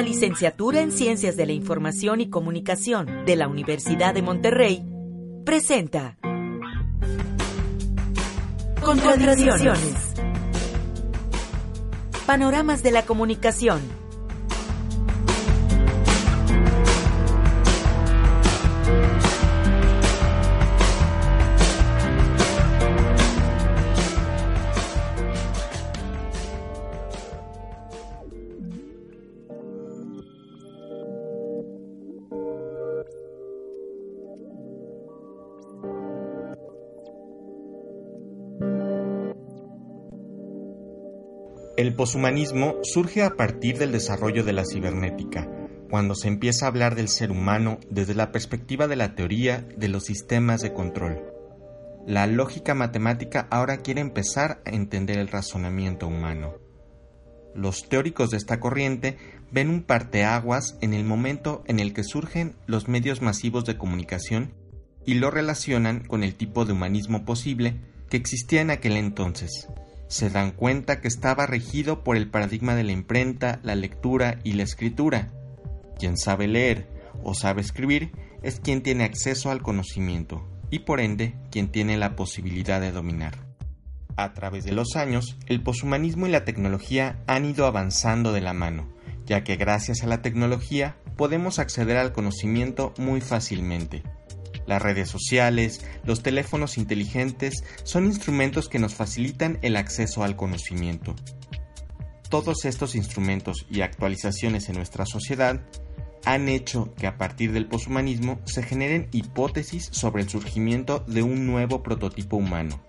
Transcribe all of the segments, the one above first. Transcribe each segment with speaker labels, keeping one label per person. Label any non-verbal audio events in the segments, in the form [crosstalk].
Speaker 1: La licenciatura en Ciencias de la Información y Comunicación de la Universidad de Monterrey presenta Contradicciones. Panoramas de la comunicación
Speaker 2: poshumanismo surge a partir del desarrollo de la cibernética, cuando se empieza a hablar del ser humano desde la perspectiva de la teoría de los sistemas de control. La lógica matemática ahora quiere empezar a entender el razonamiento humano. Los teóricos de esta corriente ven un parteaguas en el momento en el que surgen los medios masivos de comunicación y lo relacionan con el tipo de humanismo posible que existía en aquel entonces se dan cuenta que estaba regido por el paradigma de la imprenta, la lectura y la escritura. Quien sabe leer o sabe escribir es quien tiene acceso al conocimiento y por ende quien tiene la posibilidad de dominar. A través de los años, el poshumanismo y la tecnología han ido avanzando de la mano, ya que gracias a la tecnología podemos acceder al conocimiento muy fácilmente. Las redes sociales, los teléfonos inteligentes son instrumentos que nos facilitan el acceso al conocimiento. Todos estos instrumentos y actualizaciones en nuestra sociedad han hecho que a partir del poshumanismo se generen hipótesis sobre el surgimiento de un nuevo prototipo humano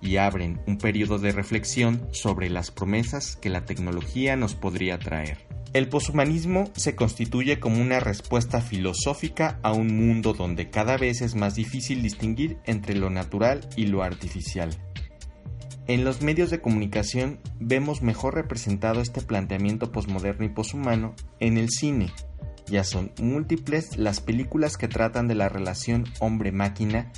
Speaker 2: y abren un periodo de reflexión sobre las promesas que la tecnología nos podría traer. El poshumanismo se constituye como una respuesta filosófica a un mundo donde cada vez es más difícil distinguir entre lo natural y lo artificial. En los medios de comunicación vemos mejor representado este planteamiento posmoderno y poshumano en el cine. Ya son múltiples las películas que tratan de la relación hombre-máquina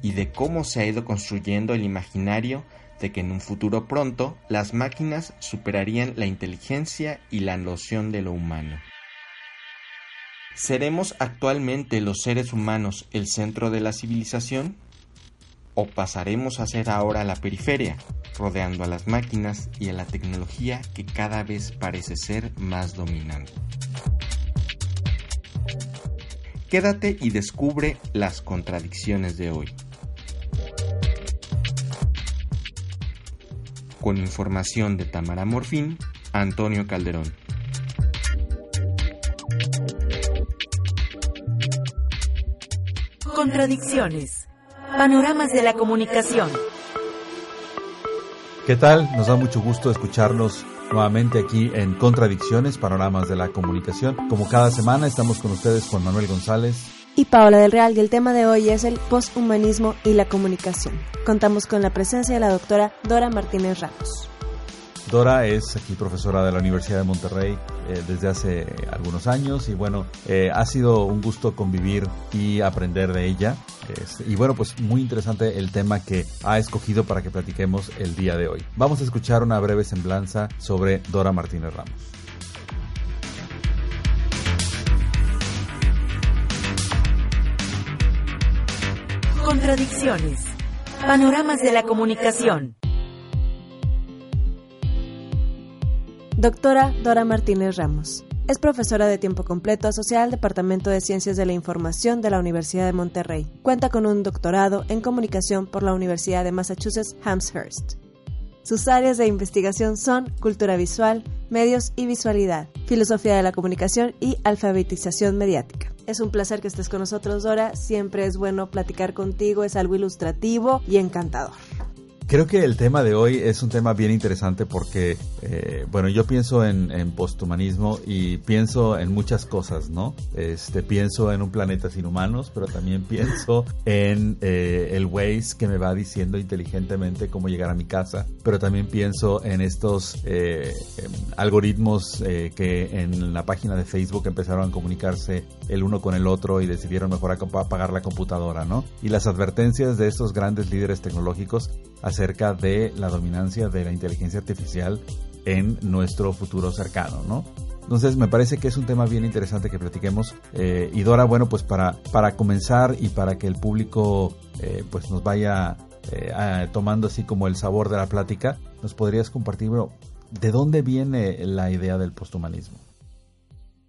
Speaker 2: y de cómo se ha ido construyendo el imaginario de que en un futuro pronto las máquinas superarían la inteligencia y la noción de lo humano. ¿Seremos actualmente los seres humanos el centro de la civilización? ¿O pasaremos a ser ahora la periferia, rodeando a las máquinas y a la tecnología que cada vez parece ser más dominante? Quédate y descubre las contradicciones de hoy. Con información de Tamara Morfín, Antonio Calderón.
Speaker 1: Contradicciones. Panoramas de la comunicación.
Speaker 3: ¿Qué tal? Nos da mucho gusto escucharnos nuevamente aquí en Contradicciones, Panoramas de la Comunicación. Como cada semana estamos con ustedes Juan Manuel González
Speaker 4: y Paola del Real y el tema de hoy es el posthumanismo y la comunicación. Contamos con la presencia de la doctora Dora Martínez Ramos.
Speaker 3: Dora es aquí profesora de la Universidad de Monterrey eh, desde hace algunos años y bueno, eh, ha sido un gusto convivir y aprender de ella. y bueno, pues muy interesante el tema que ha escogido para que platiquemos el día de hoy. Vamos a escuchar una breve semblanza sobre Dora Martínez Ramos.
Speaker 1: Contradicciones. Panoramas de la comunicación.
Speaker 4: Doctora Dora Martínez Ramos. Es profesora de tiempo completo asociada al Departamento de Ciencias de la Información de la Universidad de Monterrey. Cuenta con un doctorado en comunicación por la Universidad de Massachusetts Amherst. Sus áreas de investigación son cultura visual, medios y visualidad, filosofía de la comunicación y alfabetización mediática. Es un placer que estés con nosotros, Dora. Siempre es bueno platicar contigo, es algo ilustrativo y encantador.
Speaker 3: Creo que el tema de hoy es un tema bien interesante porque, eh, bueno, yo pienso en, en, posthumanismo y pienso en muchas cosas, ¿no? Este, pienso en un planeta sin humanos, pero también pienso [laughs] en eh, el Waze que me va diciendo inteligentemente cómo llegar a mi casa, pero también pienso en estos eh, em, algoritmos que en la página de Facebook empezaron a comunicarse el uno con el otro y decidieron mejor apagar la computadora, ¿no? Y las advertencias de estos grandes líderes tecnológicos acerca de la dominancia de la inteligencia artificial en nuestro futuro cercano, ¿no? Entonces me parece que es un tema bien interesante que platiquemos. Eh, y Dora, bueno, pues para, para comenzar y para que el público eh, pues nos vaya eh, tomando así como el sabor de la plática, ¿nos podrías compartir, de dónde viene la idea del posthumanismo?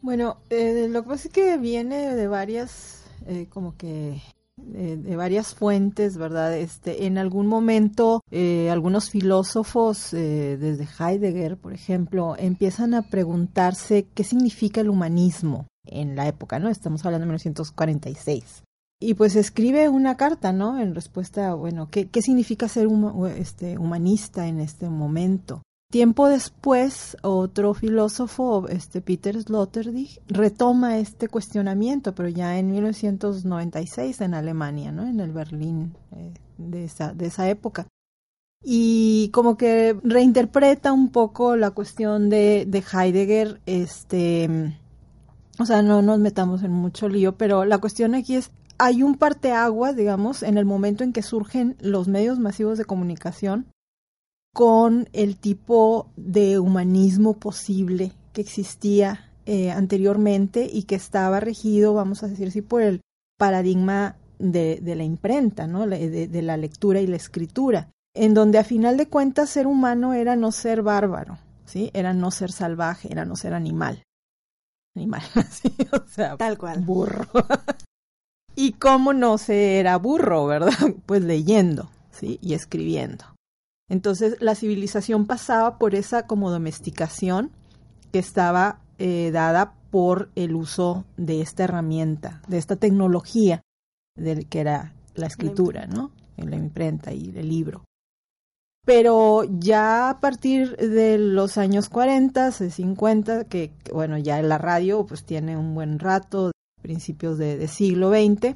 Speaker 5: Bueno, lo que pasa es que viene de varias como que de, varias fuentes, ¿verdad? Este, en algún momento, eh, algunos filósofos, eh, desde Heidegger, por ejemplo, empiezan a preguntarse qué significa el humanismo en la época, ¿no? Estamos hablando de 1946. Y pues escribe una carta, ¿no? En respuesta, bueno, ¿qué, qué significa ser este, humanista en este momento? Tiempo después, otro filósofo, este Peter Sloterdijk, retoma este cuestionamiento, pero ya en 1996 en Alemania, ¿no? En el Berlín eh, de, esa, de esa época. Y como que reinterpreta un poco la cuestión de, de Heidegger, este, o sea, no nos metamos en mucho lío, pero la cuestión aquí es, hay un parteaguas, digamos, en el momento en que surgen los medios masivos de comunicación con el tipo de humanismo posible que existía eh, anteriormente y que estaba regido, vamos a decir así, por el paradigma de, de la imprenta, ¿no? De, de, la lectura y la escritura, en donde a final de cuentas ser humano era no ser bárbaro, ¿sí? Era no ser salvaje, era no ser animal. Animal, [laughs] ¿sí? o sea,
Speaker 4: tal cual.
Speaker 5: Burro. [laughs] y cómo no se era burro, ¿verdad? [laughs] Pues leyendo, ¿sí? Y escribiendo. Entonces la civilización pasaba por esa como domesticación que estaba eh, dada por el uso de esta herramienta, de esta tecnología, del que era la escritura, ¿no? La imprenta y el libro. Pero ya a partir de los años 40, 50, que bueno, ya la radio pues tiene un buen rato, principios de, de siglo XX,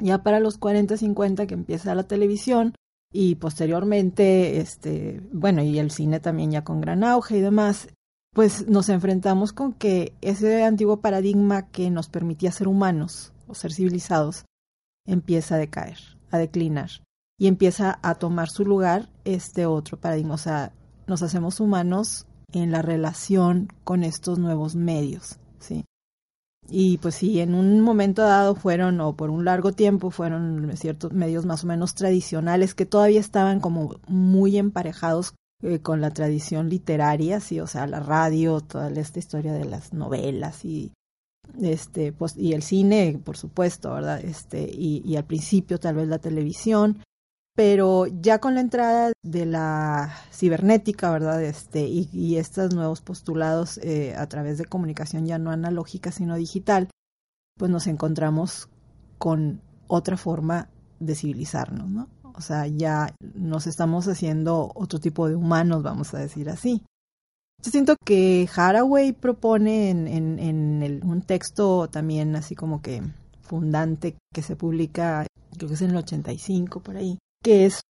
Speaker 5: ya para los 40, 50 que empieza la televisión, y posteriormente, este, bueno, y el cine también ya con gran auge y demás, pues nos enfrentamos con que ese antiguo paradigma que nos permitía ser humanos o ser civilizados empieza a decaer, a declinar y empieza a tomar su lugar este otro paradigma, o sea, nos hacemos humanos en la relación con estos nuevos medios. Y pues sí, en un momento dado fueron, o por un largo tiempo, fueron ciertos medios más o menos tradicionales que todavía estaban como muy emparejados eh, con la tradición literaria, sí, o sea, la radio, toda esta historia de las novelas y este pues y el cine por supuesto verdad este y, y al principio tal vez la televisión pero ya con la entrada de la cibernética, ¿verdad? Este, y, estos nuevos postulados eh, a través de comunicación ya no analógica, sino digital, pues nos encontramos con otra forma de civilizarnos, ¿no? O sea, ya nos estamos haciendo otro tipo de humanos, vamos a decir así. Yo siento que Haraway propone en, en, en un texto también así como que fundante que se publica, creo que es en el 85 por ahí, que es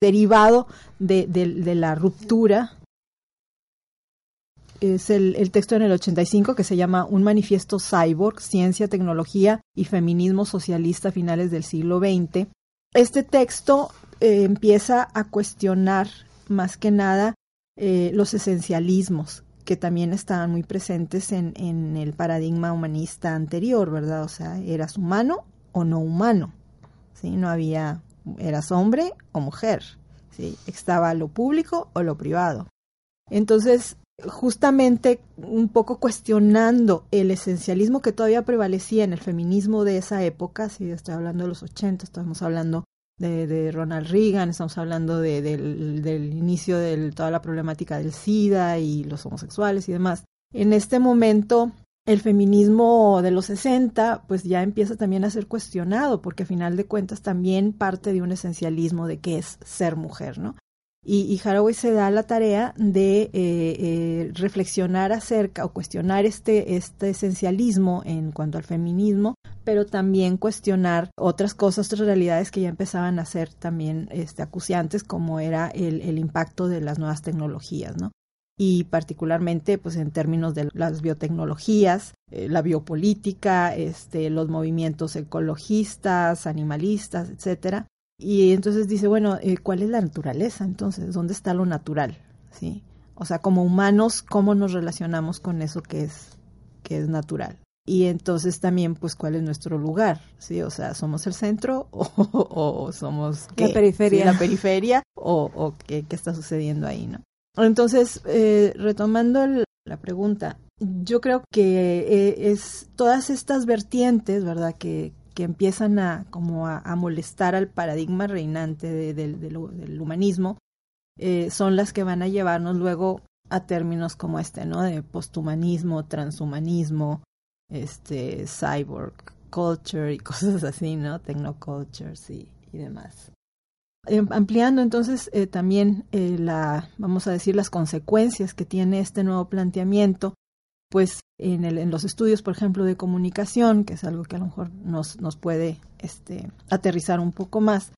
Speaker 5: derivado de, de, la ruptura. Es el, el, texto en el 85 que se llama Un manifiesto cyborg, ciencia, tecnología y feminismo socialista a finales del siglo XX. Este texto eh, empieza a cuestionar más que nada eh, los esencialismos que también estaban muy presentes en, en el paradigma humanista anterior, ¿verdad? O sea, ¿eras humano o no humano? ¿Sí? No había eras hombre o mujer, ¿sí? estaba lo público o lo privado. Entonces, justamente un poco cuestionando el esencialismo que todavía prevalecía en el feminismo de esa época, si estoy hablando de los 80, estamos hablando de, Ronald Reagan, estamos hablando de, del, del, inicio de toda la problemática del SIDA y los homosexuales y demás. En este momento, el feminismo de los 60 pues ya empieza también a ser cuestionado, porque a final de cuentas también parte de un esencialismo de qué es ser mujer, ¿no? Y, Haraway se da la tarea de eh, eh, reflexionar acerca o cuestionar este, este esencialismo en cuanto al feminismo, pero también cuestionar otras cosas, otras realidades que ya empezaban a ser también este, acuciantes, como era el, el impacto de las nuevas tecnologías, ¿no? Y particularmente pues en términos de las biotecnologías, eh, la biopolítica, este, los movimientos ecologistas, animalistas, etcétera, y entonces dice, bueno, eh, ¿cuál es la naturaleza? Entonces, ¿dónde está lo natural? ¿Sí? O sea, como humanos, ¿cómo nos relacionamos con eso que es, que es natural? Y entonces también, pues, ¿cuál es nuestro lugar? ¿Sí? O sea, ¿somos el centro o, [laughs] somos
Speaker 4: la periferia?
Speaker 5: La periferia o, o qué, qué, está sucediendo ahí, ¿no? Entonces, eh, retomando la pregunta, yo creo que eh, es todas estas vertientes, ¿verdad? Que, que empiezan a como a, molestar al paradigma reinante del humanismo, eh, son las que van a llevarnos luego a términos como este, ¿no? De posthumanismo, transhumanismo, este, cyborg culture y [laughs] cosas así, ¿no? Technocultures y, y demás. Eh, ampliando entonces eh, también la, vamos a decir, las consecuencias que tiene este nuevo planteamiento pues en, el, en los estudios, por ejemplo, de comunicación, que es algo que a lo mejor nos, nos puede este, aterrizar un poco más,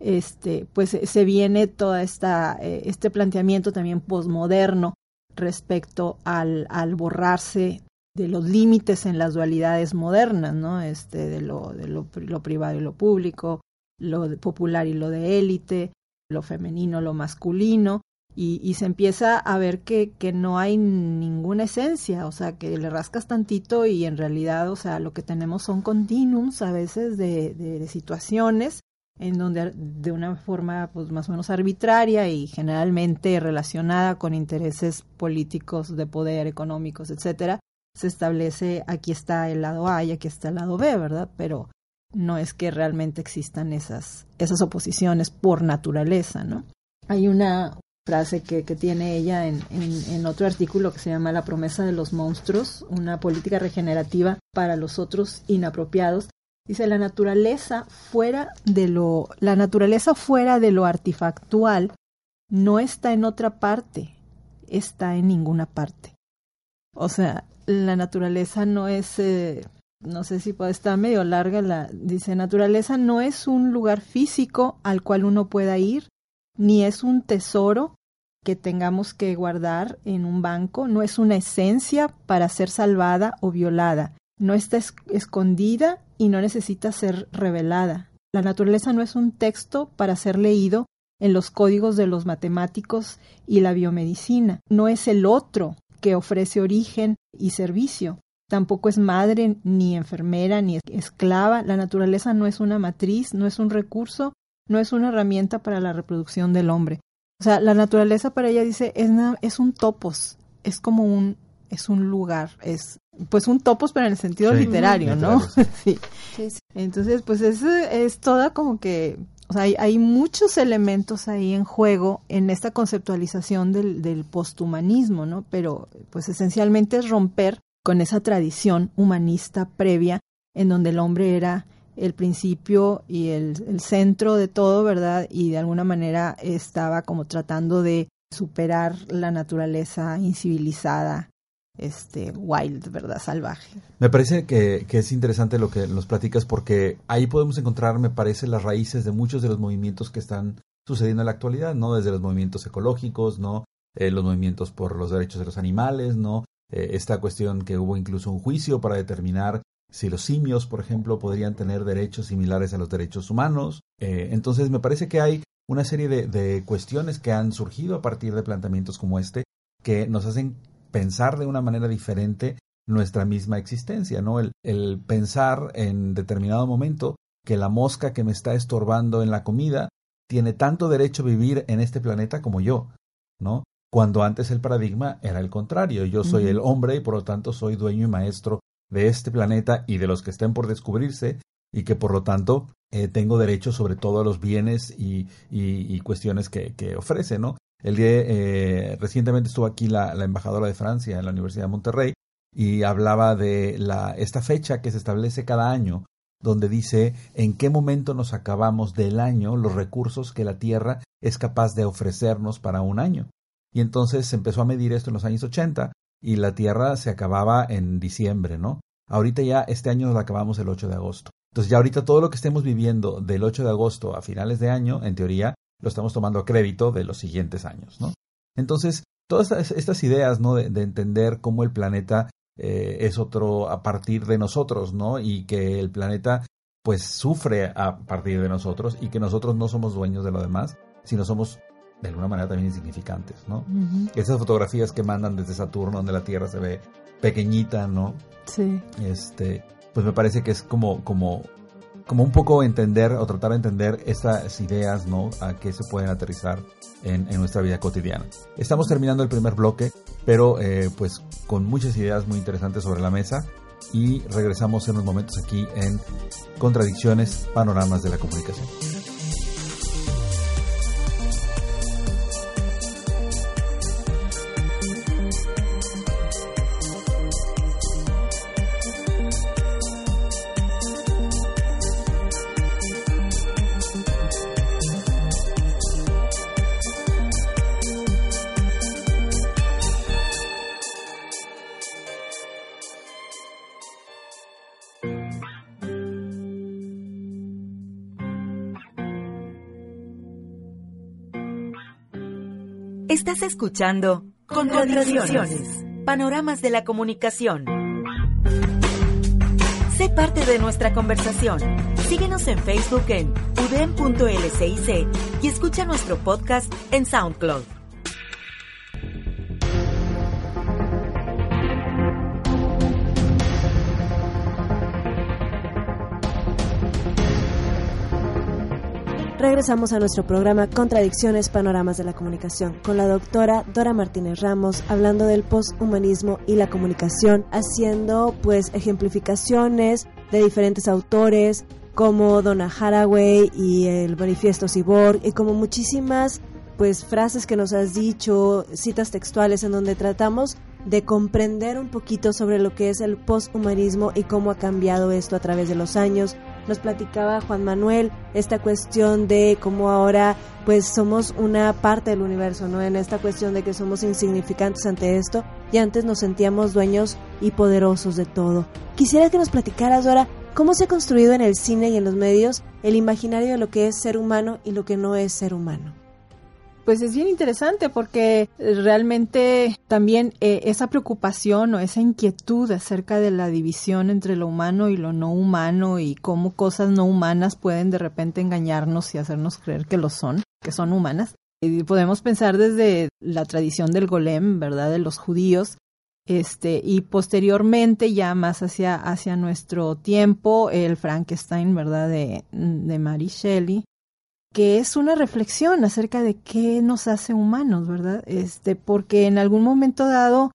Speaker 5: este, pues se viene esta eh, este planteamiento también posmoderno respecto al, al borrarse de los límites en las dualidades modernas, ¿no? Este, de lo, de lo privado y lo público, lo popular y lo de élite, lo femenino, lo masculino, y, se empieza a ver que, que no hay ninguna esencia, o sea, que le rascas tantito y en realidad, o sea, lo que tenemos son continuums a veces de, de, situaciones en donde de una forma pues más o menos arbitraria y generalmente relacionada con intereses políticos de poder económicos, etcétera, se establece aquí está el lado A y aquí está el lado B, ¿verdad? Pero no es que realmente existan esas esas oposiciones por naturaleza, ¿no? Hay una frase que, que tiene ella en, en, otro artículo que se llama La promesa de los monstruos, una política regenerativa para los otros inapropiados. Dice la naturaleza fuera de lo, la naturaleza fuera de lo artifactual no está en otra parte, está en ninguna parte. O sea, la naturaleza no es, eh, no sé si puede estar medio larga, la, dice, naturaleza no es un lugar físico al cual uno pueda ir, ni es un tesoro que tengamos que guardar en un banco, no es una esencia para ser salvada o violada, no está escondida y no necesita ser revelada. La naturaleza no es un texto para ser leído en los códigos de los matemáticos y la biomedicina, no es el otro que ofrece origen y servicio, tampoco es madre ni enfermera ni esclava, la naturaleza no es una matriz, no es un recurso, no es una herramienta para la reproducción del hombre. O sea, la naturaleza para ella dice es, es un topos, es como un es un lugar, es pues un topos pero en el sentido literario, ¿no? [laughs] sí. Entonces, pues es, es toda como que o sea, hay, hay, muchos elementos ahí en juego en esta conceptualización del, del posthumanismo, ¿no? Pero, pues esencialmente es romper con esa tradición humanista previa en donde el hombre era el principio y el, centro de todo, ¿verdad? Y de alguna manera estaba como tratando de superar la naturaleza incivilizada, este, wild, ¿verdad? Salvaje.
Speaker 3: Me parece que, que, es interesante lo que nos platicas porque ahí podemos encontrar, me parece, las raíces de muchos de los movimientos que están sucediendo en la actualidad, ¿no? Desde los movimientos ecológicos, ¿no? Eh, los movimientos por los derechos de los animales, ¿no? Eh, esta cuestión que hubo incluso un juicio para determinar si los simios, por ejemplo, podrían tener derechos similares a los derechos humanos. Eh, entonces, me parece que hay una serie de, cuestiones que han surgido a partir de planteamientos como este que nos hacen pensar de una manera diferente nuestra misma existencia, ¿no? El, el pensar en determinado momento que la mosca que me está estorbando en la comida tiene tanto derecho a vivir en este planeta como yo, ¿no? Cuando antes el paradigma era el contrario, yo soy el hombre y por lo tanto soy dueño y maestro de este planeta y de los que estén por descubrirse y que por lo tanto eh, tengo derecho sobre todos los bienes y, cuestiones que, ofrece, ¿no? El día, eh, recientemente estuvo aquí la, embajadora de Francia en la Universidad de Monterrey y hablaba de la, esta fecha que se establece cada año, donde dice en qué momento nos acabamos del año los recursos que la Tierra es capaz de ofrecernos para un año. Y entonces se empezó a medir esto en los años 80 y la Tierra se acababa en diciembre, ¿no? Ahorita ya este año lo acabamos el 8 de agosto. Entonces ya ahorita todo lo que estemos viviendo del 8 de agosto a finales de año, en teoría, lo estamos tomando a crédito de los siguientes años, ¿no? Entonces, todas estas ideas, ¿no? De, entender cómo el planeta eh, es otro a partir de nosotros, ¿no? Y que el planeta, pues, sufre a partir de nosotros y que nosotros no somos dueños de lo demás, sino somos de alguna manera también insignificantes, ¿no? Esas fotografías que mandan desde Saturno, donde la Tierra se ve pequeñita, ¿no?
Speaker 5: Sí.
Speaker 3: Este, pues me parece que es como, como, como un poco entender o tratar de entender estas ideas, ¿no? A qué se pueden aterrizar en, nuestra vida cotidiana. Estamos terminando el primer bloque, pero eh, pues con muchas ideas muy interesantes sobre la mesa y regresamos en unos momentos aquí en Contradicciones, Panoramas de la Comunicación.
Speaker 1: Estás escuchando Contradicciones, Panoramas de la Comunicación. Sé parte de nuestra conversación. Síguenos en Facebook en udem.lcic y escucha nuestro podcast en SoundCloud.
Speaker 4: Regresamos a nuestro programa Contradicciones, Panoramas de la Comunicación con la doctora Dora Martínez Ramos hablando del posthumanismo y la comunicación, haciendo pues ejemplificaciones de diferentes autores como Donna Haraway y el Manifiesto Cyborg y como muchísimas pues frases que nos has dicho, citas textuales en donde tratamos de comprender un poquito sobre lo que es el posthumanismo y cómo ha cambiado esto a través de los años, nos platicaba Juan Manuel esta cuestión de cómo ahora pues somos una parte del universo, ¿no? En esta cuestión de que somos insignificantes ante esto y antes nos sentíamos dueños y poderosos de todo. Quisiera que nos platicaras ahora cómo se ha construido en el cine y en los medios el imaginario de lo que es ser humano y lo que no es ser humano.
Speaker 5: Pues es bien interesante porque realmente también eh, esa preocupación o esa inquietud acerca de la división entre lo humano y lo no humano y cómo cosas no humanas pueden de repente engañarnos y hacernos creer que lo son, que son humanas. Y podemos pensar desde la tradición del golem, ¿verdad? De los judíos, este, y posteriormente ya más hacia, hacia nuestro tiempo, el Frankenstein, ¿verdad? De, de Mary Shelley, que es una reflexión acerca de qué nos hace humanos, ¿verdad? Este, porque en algún momento dado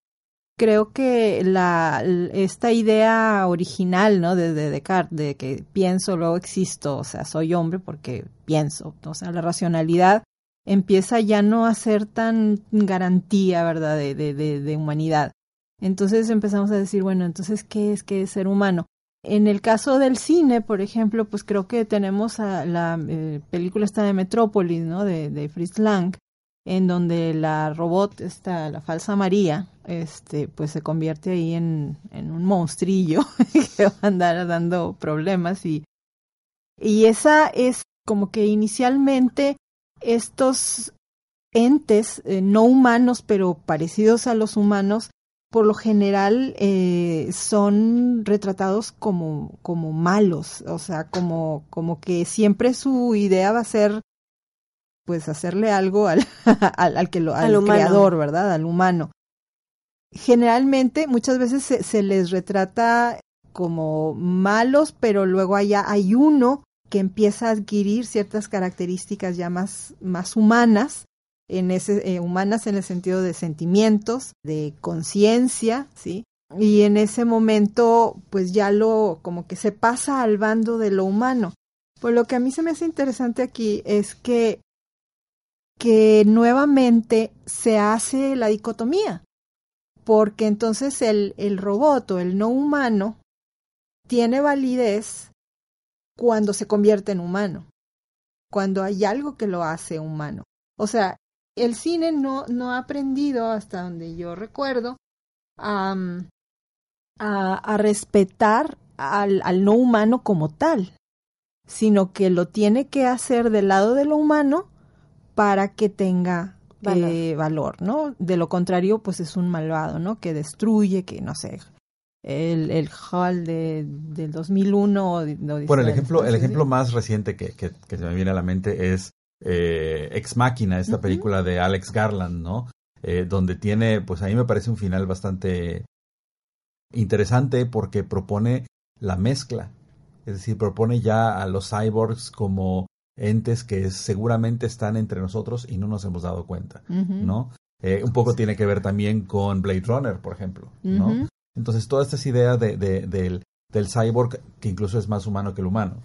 Speaker 5: creo que la esta idea original, ¿no? De, Descartes, de que pienso, luego existo, o sea, soy hombre porque pienso, o sea, la racionalidad empieza ya no a ser tan garantía, ¿verdad? De, de, de humanidad. Entonces empezamos a decir, bueno, entonces, ¿qué es que es ser humano? En el caso del cine, por ejemplo, pues creo que tenemos a la eh, película esta de Metrópolis, ¿no? De, de Fritz Lang, en donde la robot, esta, la falsa María, este, pues se convierte ahí en, un monstrillo [laughs] que va a andar dando problemas y, y esa es como que inicialmente estos entes eh, no humanos pero parecidos a los humanos por lo general eh, son retratados como, como malos, o sea, como, como que siempre su idea va a ser pues hacerle algo al, [laughs] al, que lo, al, creador, ¿verdad? Al humano. Generalmente, muchas veces se, se, les retrata como malos, pero luego allá hay uno que empieza a adquirir ciertas características ya más, más humanas en ese, eh, humanas en el sentido de sentimientos, de conciencia, ¿sí? Y en ese momento, pues ya lo, como que se pasa al bando de lo humano. Pues lo que a mí se me hace interesante aquí es que, que nuevamente se hace la dicotomía, porque entonces el, el robot o el no humano tiene validez cuando se convierte en humano, cuando hay algo que lo hace humano. O sea, el cine no, no ha aprendido, hasta donde yo recuerdo, a, a, respetar al, al, no humano como tal, sino que lo tiene que hacer del lado de lo humano para que tenga valor. Eh, valor, ¿no? De lo contrario, pues es un malvado, ¿no? Que destruye, que no sé, el, el hall de, del 2001. No
Speaker 3: bueno, el ejemplo, el ejemplo más reciente que, que, que, se me viene a la mente es eh, Ex Máquina, esta uh -huh. película de Alex Garland, ¿no? Eh, donde tiene, pues a mí me parece un final bastante interesante porque propone la mezcla, es decir, propone ya a los cyborgs como entes que seguramente están entre nosotros y no nos hemos dado cuenta, uh -huh. ¿no? Eh, un poco tiene que ver también con Blade Runner, por ejemplo, ¿no? Uh -huh. Entonces, todas estas ideas de, de, del, del cyborg que incluso es más humano que el humano,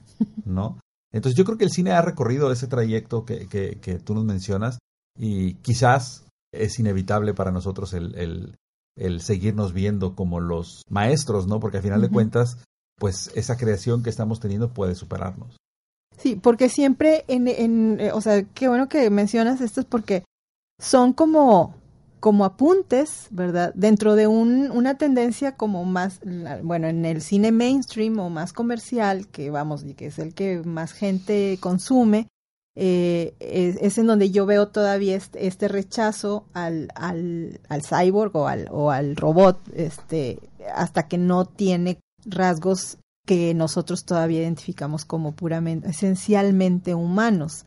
Speaker 3: ¿no? Entonces, yo creo que el cine ha recorrido ese trayecto que, que, que tú nos mencionas y quizás es inevitable para nosotros el, el, el seguirnos viendo como los maestros, ¿no? Porque al final uh -huh. de cuentas, pues esa creación que estamos teniendo puede superarnos.
Speaker 5: Sí, porque siempre en, en eh, o sea, qué bueno que mencionas esto es porque son como como apuntes, ¿verdad? Dentro de un, una tendencia como más, bueno, en el cine mainstream o más comercial, que vamos, que es el que más gente consume, eh, es, es, en donde yo veo todavía este, este rechazo al, al, al, cyborg o al, o al robot, este, hasta que no tiene rasgos que nosotros todavía identificamos como puramente, esencialmente humanos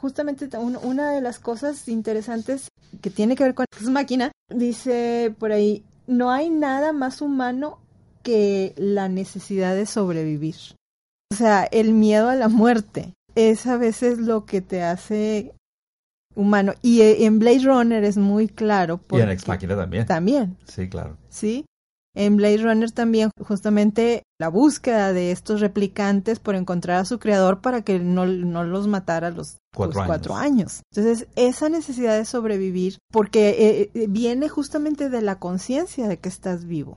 Speaker 5: justamente una de las cosas interesantes que tiene que ver con esta máquina, dice por ahí, no hay nada más humano que la necesidad de sobrevivir. O sea, el miedo a la muerte es a veces lo que te hace humano. Y eh, en Blade Runner es muy claro.
Speaker 3: Y en Ex Máquina también.
Speaker 5: También.
Speaker 3: Sí, claro.
Speaker 5: Sí. En Blade Runner también justamente la búsqueda de estos replicantes por encontrar a su creador para que no, no los matara a los
Speaker 3: cuatro,
Speaker 5: los
Speaker 3: años.
Speaker 5: cuatro años. Entonces, esa necesidad de sobrevivir, porque eh, viene justamente de la conciencia de que estás vivo,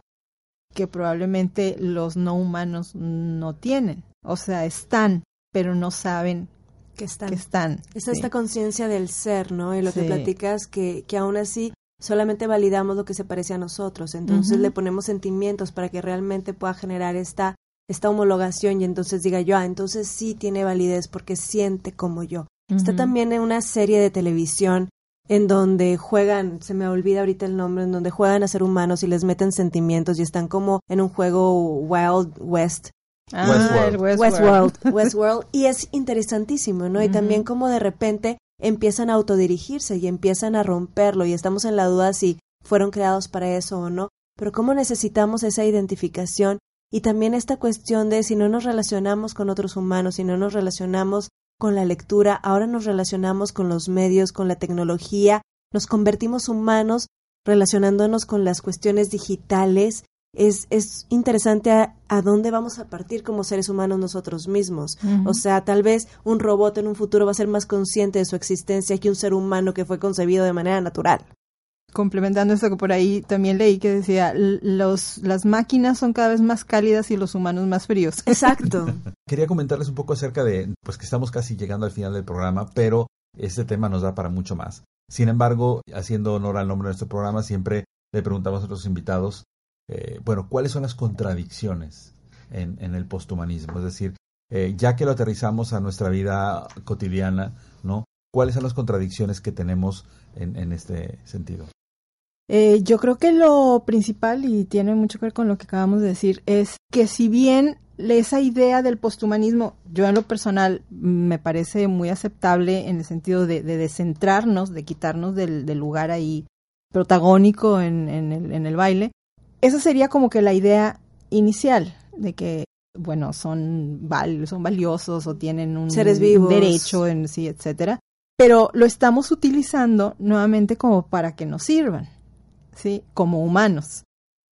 Speaker 5: que probablemente los no humanos no tienen. O sea, están, pero no saben
Speaker 4: que están.
Speaker 5: Que están
Speaker 4: es sí. esta conciencia del ser, ¿no? Y lo sí. que platicas, que, que aún así solamente validamos lo que se parece a nosotros, entonces uh -huh. le ponemos sentimientos para que realmente pueda generar esta, esta homologación y entonces diga yo, ah, entonces sí tiene validez porque siente como yo. Uh -huh. Está también en una serie de televisión en donde juegan, se me olvida ahorita el nombre, en donde juegan a ser humanos y les meten sentimientos y están como en un juego Wild West.
Speaker 5: Ah, Westworld.
Speaker 4: Westworld. Westworld. [laughs] Westworld. Y es interesantísimo, ¿no? Uh -huh. Y también como de repente empiezan a autodirigirse y empiezan a romperlo y estamos en la duda si fueron creados para eso o no, pero cómo necesitamos esa identificación y también esta cuestión de si no nos relacionamos con otros humanos, si no nos relacionamos con la lectura, ahora nos relacionamos con los medios, con la tecnología, nos convertimos humanos relacionándonos con las cuestiones digitales es, es interesante a, a, dónde vamos a partir como seres humanos nosotros mismos. Uh -huh. O sea, tal vez un robot en un futuro va a ser más consciente de su existencia que un ser humano que fue concebido de manera natural.
Speaker 5: Complementando esto que por ahí también leí que decía, los, las máquinas son cada vez más cálidas y los humanos más fríos. [laughs]
Speaker 4: Exacto.
Speaker 3: Quería comentarles un poco acerca de, pues que estamos casi llegando al final del programa, pero este tema nos da para mucho más. Sin embargo, haciendo honor al nombre de nuestro programa, siempre le preguntamos a nuestros invitados eh, bueno, ¿cuáles son las contradicciones en, el posthumanismo? Es decir, eh, ya que lo aterrizamos a nuestra vida cotidiana, ¿no? ¿Cuáles son las contradicciones que tenemos en, en este sentido?
Speaker 5: Eh, yo creo que lo principal, y tiene mucho que ver con lo que acabamos de decir, es que si bien esa idea del posthumanismo, yo en lo personal me parece muy aceptable en el sentido de, de descentrarnos, de quitarnos del, del lugar ahí protagónico en, en, el, en el baile, esa sería como que la idea inicial de que bueno son val son valiosos o tienen un
Speaker 4: seres vivos.
Speaker 5: derecho en sí etcétera. Pero lo estamos utilizando nuevamente como para que nos sirvan sí como humanos.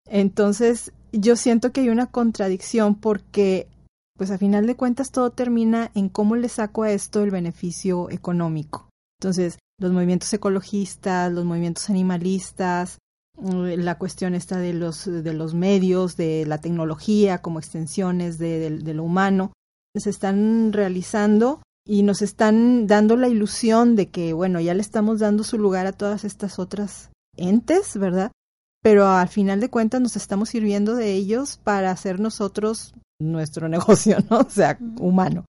Speaker 5: Entonces yo siento que hay una contradicción porque pues a final de cuentas todo termina en cómo le saco a esto el beneficio económico. Entonces, los movimientos ecologistas, los movimientos animalistas, la cuestión está de los, de los medios, de la tecnología como extensiones de, de lo humano, se están realizando y nos están dando la ilusión de que, bueno, ya le estamos dando su lugar a todas estas otras entes, ¿verdad? Pero al final de cuentas nos estamos sirviendo de ellos para hacer nosotros nuestro [laughs] negocio, ¿no? O sea, humano.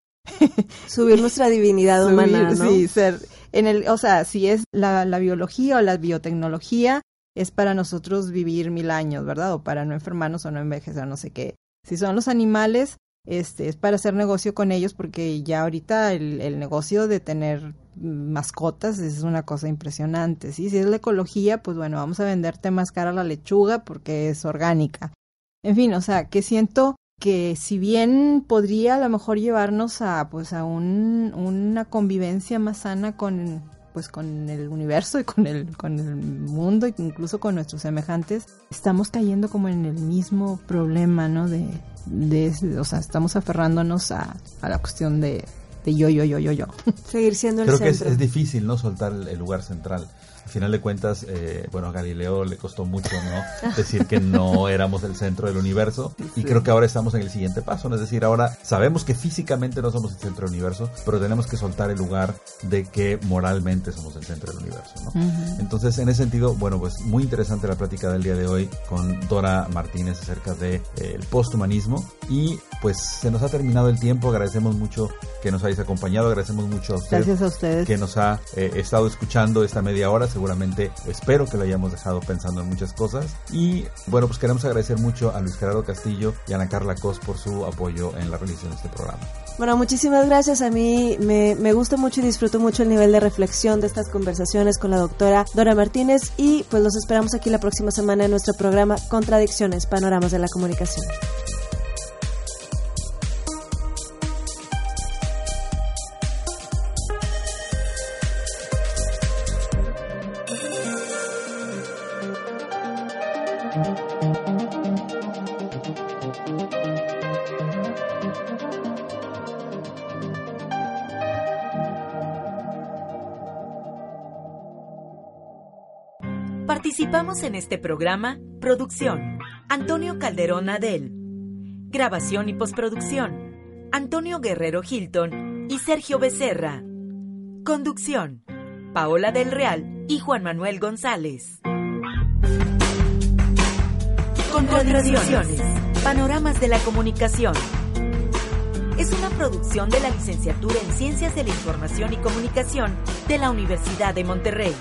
Speaker 4: Subir [laughs] nuestra divinidad humana, ¿no?
Speaker 5: Sí, ser en el, o sea, si es la, la biología o la biotecnología, es para nosotros vivir mil años, ¿verdad? O para no enfermarnos o no envejecer, no sé qué. Si son los animales, este, es para hacer negocio con ellos porque ya ahorita el, el, negocio de tener mascotas es una cosa impresionante, ¿sí? Si es la ecología, pues bueno, vamos a venderte más cara la lechuga porque es orgánica. En fin, o sea, que siento que si bien podría a lo mejor llevarnos a pues a un, una convivencia más sana con pues con el universo y con el con el mundo e incluso con nuestros semejantes estamos cayendo como en el mismo problema no de de, o sea, estamos aferrándonos a, a la cuestión de, de, yo, yo, yo, yo, yo.
Speaker 4: Seguir siendo el
Speaker 3: Creo
Speaker 4: centro.
Speaker 3: que es, es, difícil, ¿no? Soltar el, el lugar central. Al final de cuentas, eh, bueno, a Galileo le costó mucho, ¿no? Decir que no éramos el centro del universo. Sí. Y creo que ahora estamos en el siguiente paso, ¿no? Es decir, ahora sabemos que físicamente no somos el centro del universo, pero tenemos que soltar el lugar de que moralmente somos el centro del universo, ¿no? Uh -huh. Entonces, en ese sentido, bueno, pues muy interesante la plática del día de hoy con Dora Martínez acerca del de, eh, posthumanismo. Y pues se nos ha terminado el tiempo. Agradecemos mucho que nos hayáis acompañado. Agradecemos mucho a ustedes.
Speaker 5: Gracias a ustedes.
Speaker 3: Que nos ha eh, estado escuchando esta media hora. Seguramente espero que lo hayamos dejado pensando en muchas cosas. Y bueno, pues queremos agradecer mucho a Luis Gerardo Castillo y a Ana Carla Cos por su apoyo en la realización de este programa.
Speaker 4: Bueno, muchísimas gracias. A mí me, me, gusta mucho y disfruto mucho el nivel de reflexión de estas conversaciones con la doctora Dora Martínez y pues los esperamos aquí la próxima semana en nuestro programa Contradicciones, Panoramas de la Comunicación.
Speaker 1: Participamos en este programa Producción Antonio Calderón Adel. Grabación y postproducción Antonio Guerrero Hilton y Sergio Becerra. Conducción Paola del Real y Juan Manuel González. Contradicciones Panoramas de la Comunicación. Es una producción de la Licenciatura en Ciencias de la Información y Comunicación de la Universidad de Monterrey.